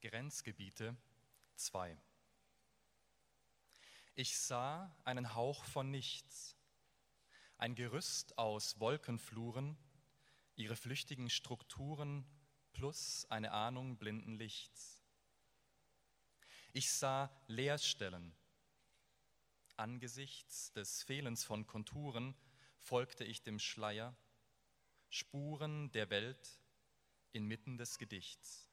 Grenzgebiete 2 Ich sah einen Hauch von nichts, ein Gerüst aus Wolkenfluren, ihre flüchtigen Strukturen plus eine Ahnung blinden Lichts. Ich sah Leerstellen. Angesichts des Fehlens von Konturen folgte ich dem Schleier, Spuren der Welt inmitten des Gedichts.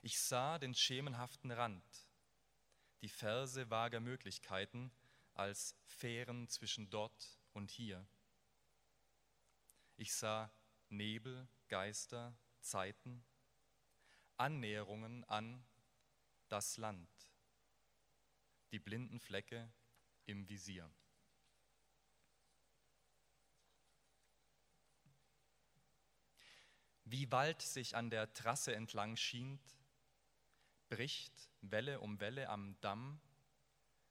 Ich sah den schemenhaften Rand, die Verse vager Möglichkeiten als Fähren zwischen dort und hier. Ich sah Nebel, Geister, Zeiten, Annäherungen an das Land, die blinden Flecke im Visier. Wie Wald sich an der Trasse entlang schient, bricht Welle um Welle am Damm,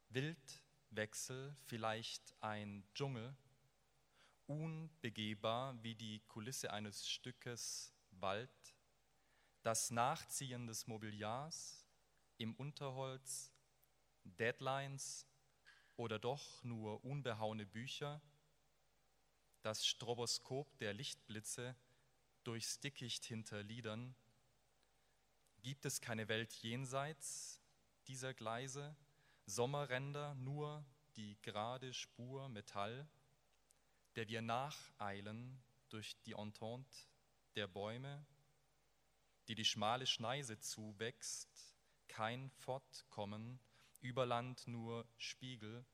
Wildwechsel vielleicht ein Dschungel, unbegehbar wie die Kulisse eines Stückes Wald, das Nachziehen des Mobiliars im Unterholz, Deadlines oder doch nur unbehauene Bücher, das Stroboskop der Lichtblitze durchs Dickicht hinter Liedern? Gibt es keine Welt jenseits dieser Gleise, Sommerränder, nur die gerade Spur Metall, der wir nacheilen durch die Entente der Bäume, die die schmale Schneise zuwächst, kein Fortkommen, über Land nur Spiegel,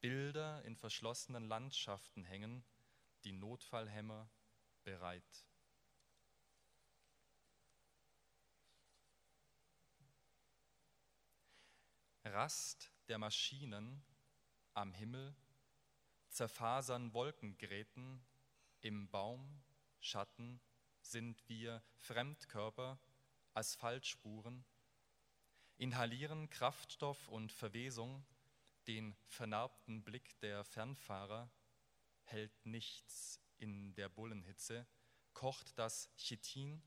Bilder in verschlossenen Landschaften hängen, die Notfallhämmer bereit. Rast der Maschinen am Himmel, zerfasern Wolkengräten, im Baum, Schatten sind wir Fremdkörper, Asphaltspuren, inhalieren Kraftstoff und Verwesung, den vernarbten Blick der Fernfahrer, hält nichts in der Bullenhitze, kocht das Chitin,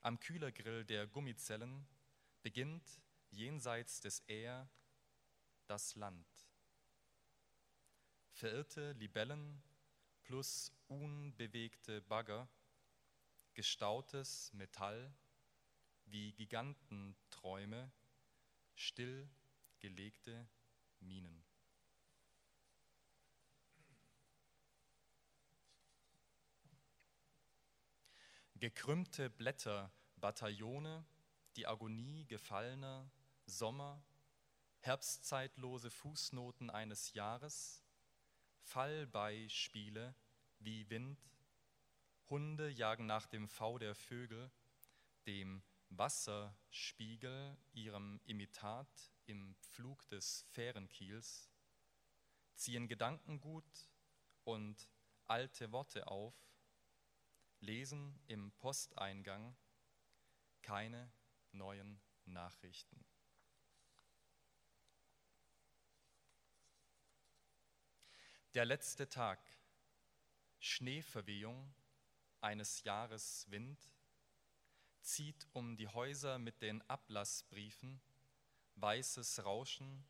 am Kühlergrill der Gummizellen beginnt jenseits des Er das Land. Verirrte Libellen plus unbewegte Bagger, gestautes Metall wie Gigantenträume, still gelegte Minen. Gekrümmte Blätter, Bataillone, die Agonie gefallener Sommer, herbstzeitlose Fußnoten eines Jahres, Fallbeispiele wie Wind, Hunde jagen nach dem V der Vögel, dem Wasserspiegel, ihrem Imitat im Pflug des Fährenkiels, ziehen Gedankengut und alte Worte auf, lesen im Posteingang keine neuen Nachrichten. Der letzte Tag, Schneeverwehung eines Jahres Wind, zieht um die Häuser mit den Ablassbriefen, weißes Rauschen,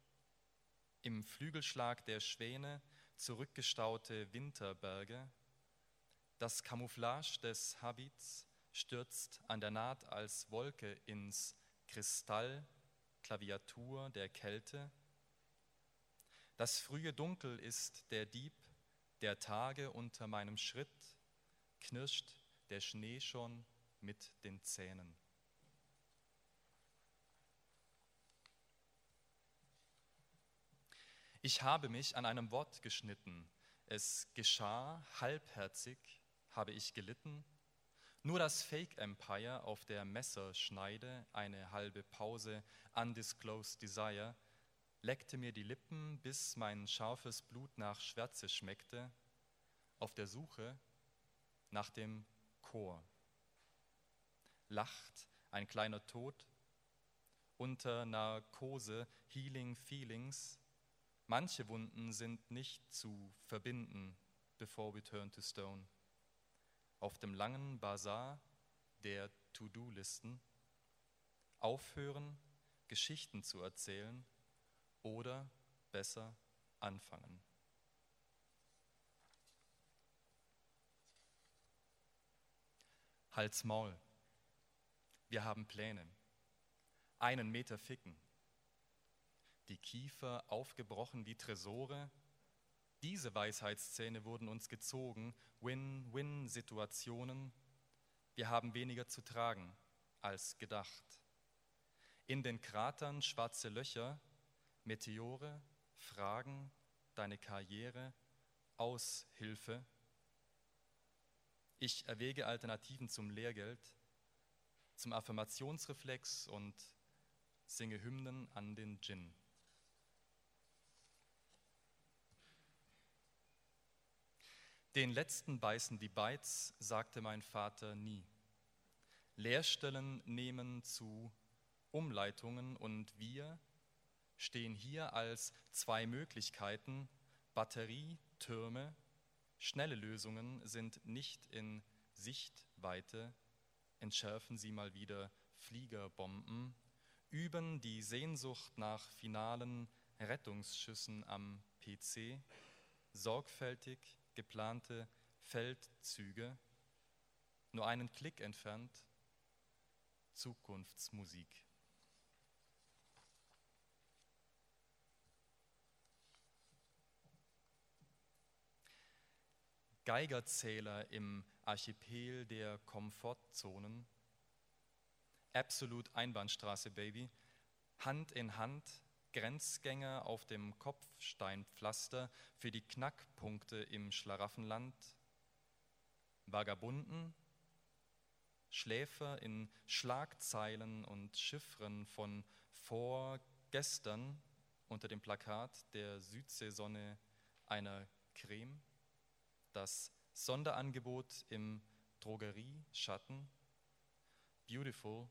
im Flügelschlag der Schwäne zurückgestaute Winterberge, das Camouflage des Habits stürzt an der Naht als Wolke ins Kristall, Klaviatur der Kälte, das frühe Dunkel ist der Dieb der Tage unter meinem Schritt, knirscht der Schnee schon mit den Zähnen. Ich habe mich an einem Wort geschnitten. Es geschah halbherzig, habe ich gelitten. Nur das Fake Empire auf der Messerschneide, eine halbe Pause, undisclosed desire, leckte mir die Lippen, bis mein scharfes Blut nach Schwärze schmeckte, auf der Suche nach dem Chor. Lacht ein kleiner Tod unter Narkose, Healing Feelings. Manche Wunden sind nicht zu verbinden, before we turn to stone. Auf dem langen Bazar der To-Do-Listen, aufhören, Geschichten zu erzählen oder besser anfangen. Hals Maul. Wir haben Pläne. Einen Meter ficken. Die Kiefer aufgebrochen wie Tresore. Diese Weisheitszähne wurden uns gezogen. Win-Win-Situationen. Wir haben weniger zu tragen als gedacht. In den Kratern schwarze Löcher, Meteore, Fragen, deine Karriere, Aushilfe. Ich erwäge Alternativen zum Lehrgeld, zum Affirmationsreflex und singe Hymnen an den Djinn. Den letzten beißen die Beiz, sagte mein Vater nie. Leerstellen nehmen zu Umleitungen und wir stehen hier als zwei Möglichkeiten, Batterietürme, schnelle Lösungen sind nicht in Sichtweite, entschärfen Sie mal wieder Fliegerbomben, üben die Sehnsucht nach finalen Rettungsschüssen am PC, sorgfältig geplante Feldzüge, nur einen Klick entfernt, Zukunftsmusik. Geigerzähler im Archipel der Komfortzonen. Absolut Einbahnstraße, Baby. Hand in Hand, Grenzgänger auf dem Kopfsteinpflaster für die Knackpunkte im Schlaraffenland. Vagabunden, Schläfer in Schlagzeilen und Chiffren von vorgestern unter dem Plakat der Südseesonne einer Creme das Sonderangebot im Drogerieschatten Beautiful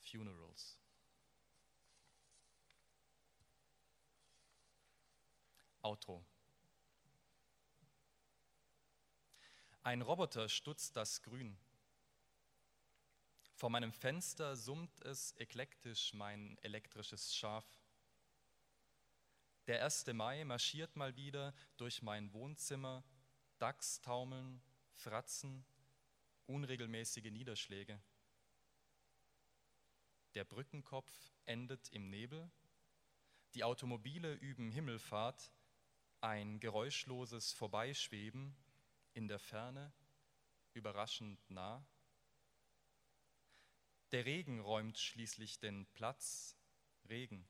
Funerals. Outro. Ein Roboter stutzt das Grün. Vor meinem Fenster summt es eklektisch mein elektrisches Schaf. Der 1. Mai marschiert mal wieder durch mein Wohnzimmer Dachstaumeln, Fratzen, unregelmäßige Niederschläge. Der Brückenkopf endet im Nebel, die Automobile üben Himmelfahrt, ein geräuschloses Vorbeischweben in der Ferne, überraschend nah. Der Regen räumt schließlich den Platz, Regen.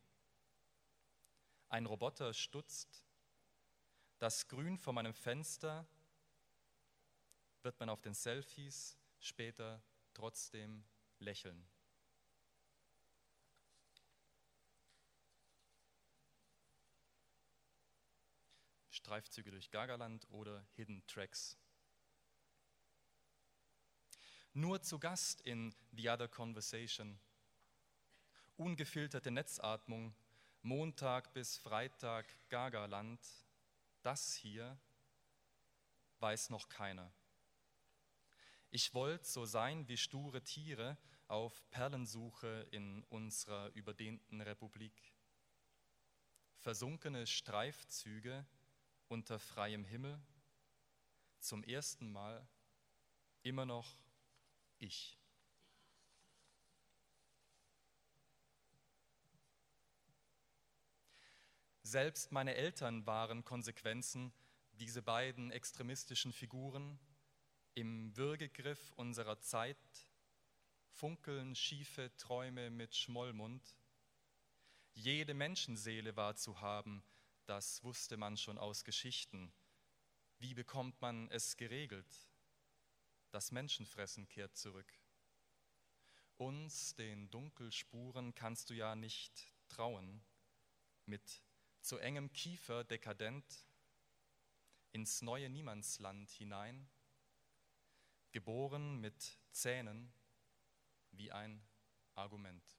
Ein Roboter stutzt, das Grün vor meinem Fenster wird man auf den Selfies später trotzdem lächeln. Streifzüge durch Gagaland oder Hidden Tracks. Nur zu Gast in The Other Conversation. Ungefilterte Netzatmung, Montag bis Freitag Gagaland. Das hier weiß noch keiner. Ich wollte so sein wie sture Tiere auf Perlensuche in unserer überdehnten Republik. Versunkene Streifzüge unter freiem Himmel, zum ersten Mal immer noch ich. Selbst meine Eltern waren Konsequenzen, diese beiden extremistischen Figuren im Würgegriff unserer Zeit funkeln schiefe Träume mit Schmollmund. Jede Menschenseele war zu haben, das wusste man schon aus Geschichten. Wie bekommt man es geregelt? Das Menschenfressen kehrt zurück. Uns, den Dunkelspuren, kannst du ja nicht trauen. Mit zu engem Kiefer dekadent ins neue Niemandsland hinein geboren mit Zähnen wie ein Argument.